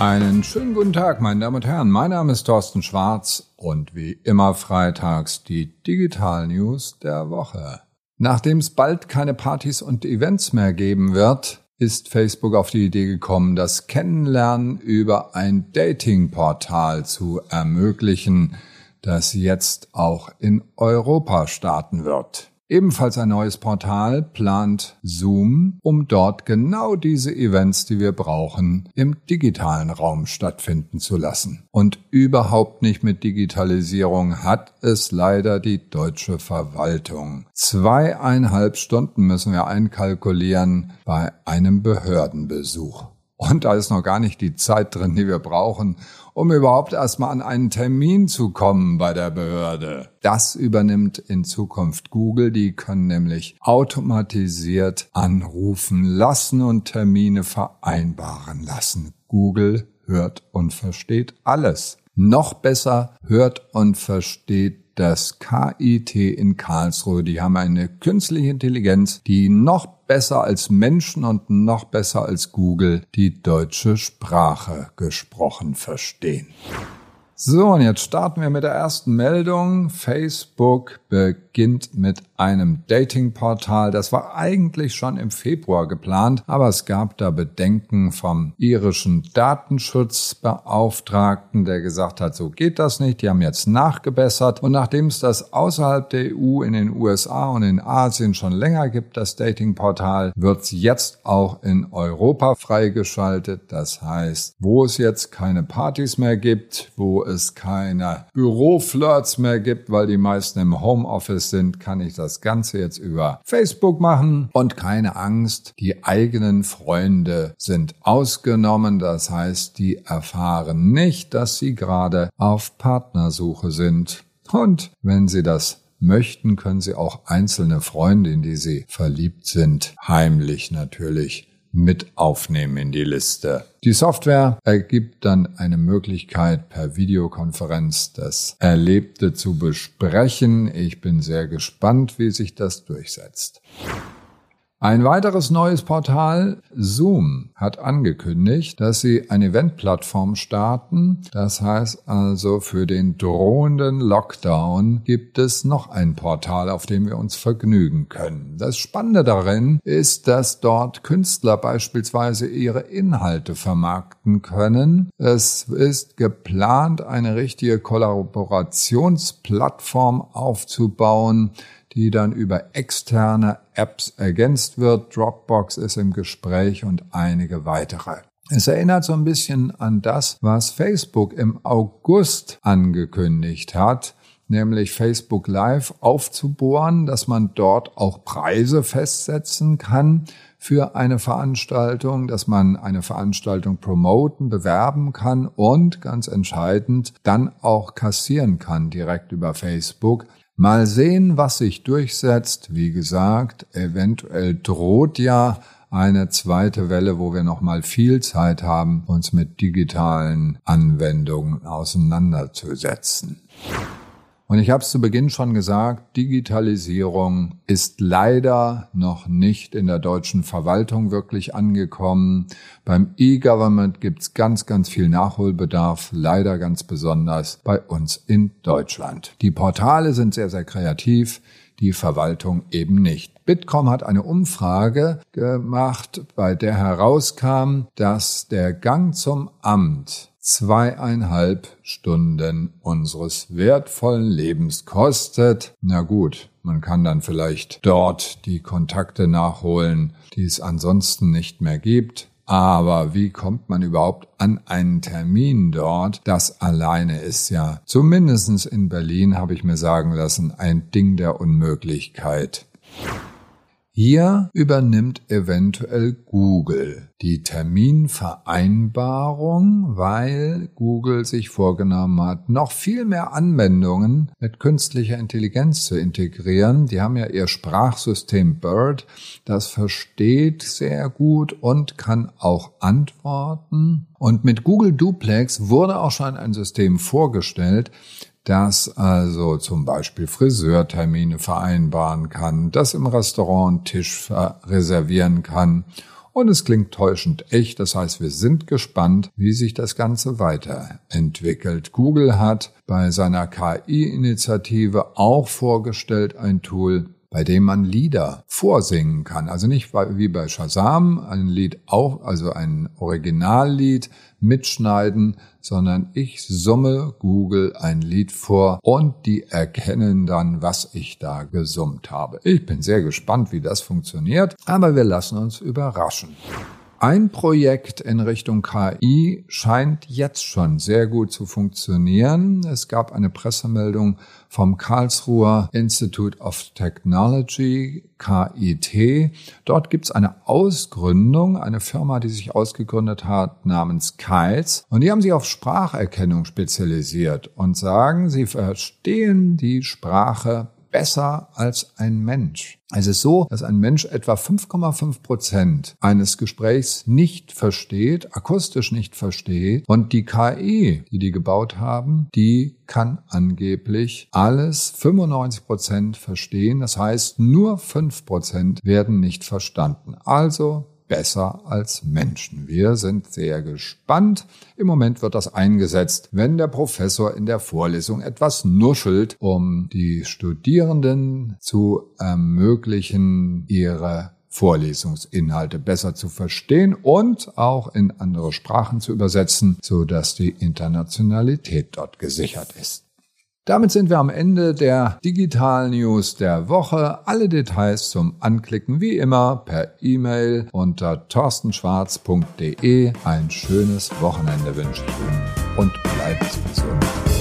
Einen schönen guten Tag, meine Damen und Herren. Mein Name ist Thorsten Schwarz und wie immer freitags die Digital News der Woche. Nachdem es bald keine Partys und Events mehr geben wird, ist Facebook auf die Idee gekommen, das Kennenlernen über ein Datingportal zu ermöglichen, das jetzt auch in Europa starten wird. Ebenfalls ein neues Portal plant Zoom, um dort genau diese Events, die wir brauchen, im digitalen Raum stattfinden zu lassen. Und überhaupt nicht mit Digitalisierung hat es leider die deutsche Verwaltung. Zweieinhalb Stunden müssen wir einkalkulieren bei einem Behördenbesuch. Und da ist noch gar nicht die Zeit drin, die wir brauchen, um überhaupt erstmal an einen Termin zu kommen bei der Behörde. Das übernimmt in Zukunft Google. Die können nämlich automatisiert anrufen lassen und Termine vereinbaren lassen. Google hört und versteht alles. Noch besser hört und versteht das KIT in Karlsruhe. Die haben eine künstliche Intelligenz, die noch besser als Menschen und noch besser als Google die deutsche Sprache gesprochen verstehen. So, und jetzt starten wir mit der ersten Meldung. Facebook beginnt mit einem Datingportal. Das war eigentlich schon im Februar geplant, aber es gab da Bedenken vom irischen Datenschutzbeauftragten, der gesagt hat, so geht das nicht. Die haben jetzt nachgebessert. Und nachdem es das außerhalb der EU in den USA und in Asien schon länger gibt, das Datingportal, wird es jetzt auch in Europa freigeschaltet. Das heißt, wo es jetzt keine Partys mehr gibt, wo es keine Büroflirts mehr gibt, weil die meisten im Homeoffice sind, kann ich das Ganze jetzt über Facebook machen und keine Angst, die eigenen Freunde sind ausgenommen. Das heißt, die erfahren nicht, dass sie gerade auf Partnersuche sind. Und wenn sie das möchten, können sie auch einzelne Freunde, in die sie verliebt sind, heimlich natürlich mit aufnehmen in die Liste. Die Software ergibt dann eine Möglichkeit, per Videokonferenz das Erlebte zu besprechen. Ich bin sehr gespannt, wie sich das durchsetzt. Ein weiteres neues Portal, Zoom, hat angekündigt, dass sie eine Eventplattform starten. Das heißt also, für den drohenden Lockdown gibt es noch ein Portal, auf dem wir uns vergnügen können. Das Spannende darin ist, dass dort Künstler beispielsweise ihre Inhalte vermarkten können. Es ist geplant, eine richtige Kollaborationsplattform aufzubauen, die dann über externe Apps ergänzt wird. Dropbox ist im Gespräch und einige weitere. Es erinnert so ein bisschen an das, was Facebook im August angekündigt hat, nämlich Facebook Live aufzubohren, dass man dort auch Preise festsetzen kann für eine Veranstaltung, dass man eine Veranstaltung promoten, bewerben kann und ganz entscheidend dann auch kassieren kann direkt über Facebook. Mal sehen, was sich durchsetzt. Wie gesagt, eventuell droht ja eine zweite Welle, wo wir noch mal viel Zeit haben, uns mit digitalen Anwendungen auseinanderzusetzen. Und ich habe es zu Beginn schon gesagt, Digitalisierung ist leider noch nicht in der deutschen Verwaltung wirklich angekommen. Beim E-Government gibt es ganz, ganz viel Nachholbedarf, leider ganz besonders bei uns in Deutschland. Die Portale sind sehr, sehr kreativ, die Verwaltung eben nicht. Bitkom hat eine Umfrage gemacht, bei der herauskam, dass der Gang zum Amt zweieinhalb Stunden unseres wertvollen Lebens kostet. Na gut, man kann dann vielleicht dort die Kontakte nachholen, die es ansonsten nicht mehr gibt. Aber wie kommt man überhaupt an einen Termin dort? Das alleine ist ja, zumindestens in Berlin habe ich mir sagen lassen, ein Ding der Unmöglichkeit. Hier übernimmt eventuell Google die Terminvereinbarung, weil Google sich vorgenommen hat, noch viel mehr Anwendungen mit künstlicher Intelligenz zu integrieren. Die haben ja ihr Sprachsystem Bird, das versteht sehr gut und kann auch antworten. Und mit Google Duplex wurde auch schon ein System vorgestellt, das also zum Beispiel Friseurtermine vereinbaren kann, das im Restaurant Tisch reservieren kann Und es klingt täuschend echt. Das heißt, wir sind gespannt, wie sich das Ganze weiterentwickelt. Google hat bei seiner KI-Initiative auch vorgestellt ein Tool, bei dem man Lieder vorsingen kann. Also nicht wie bei Shazam, ein Lied auch, also ein Originallied mitschneiden, sondern ich summe Google ein Lied vor und die erkennen dann, was ich da gesummt habe. Ich bin sehr gespannt, wie das funktioniert, aber wir lassen uns überraschen. Ein Projekt in Richtung KI scheint jetzt schon sehr gut zu funktionieren. Es gab eine Pressemeldung vom Karlsruher Institute of Technology, KIT. Dort gibt es eine Ausgründung, eine Firma, die sich ausgegründet hat namens Kites. Und die haben sich auf Spracherkennung spezialisiert und sagen, sie verstehen die Sprache besser als ein Mensch. Es ist so, dass ein Mensch etwa 5,5 Prozent eines Gesprächs nicht versteht, akustisch nicht versteht. Und die KI, die die gebaut haben, die kann angeblich alles 95 Prozent verstehen. Das heißt, nur 5 Prozent werden nicht verstanden. Also besser als Menschen. Wir sind sehr gespannt. Im Moment wird das eingesetzt, wenn der Professor in der Vorlesung etwas nuschelt, um die Studierenden zu ermöglichen, ihre Vorlesungsinhalte besser zu verstehen und auch in andere Sprachen zu übersetzen, so dass die Internationalität dort gesichert ist. Damit sind wir am Ende der Digital News der Woche. Alle Details zum Anklicken wie immer per E-Mail unter torstenschwarz.de. Ein schönes Wochenende wünsche ich Ihnen und bleiben Sie gesund.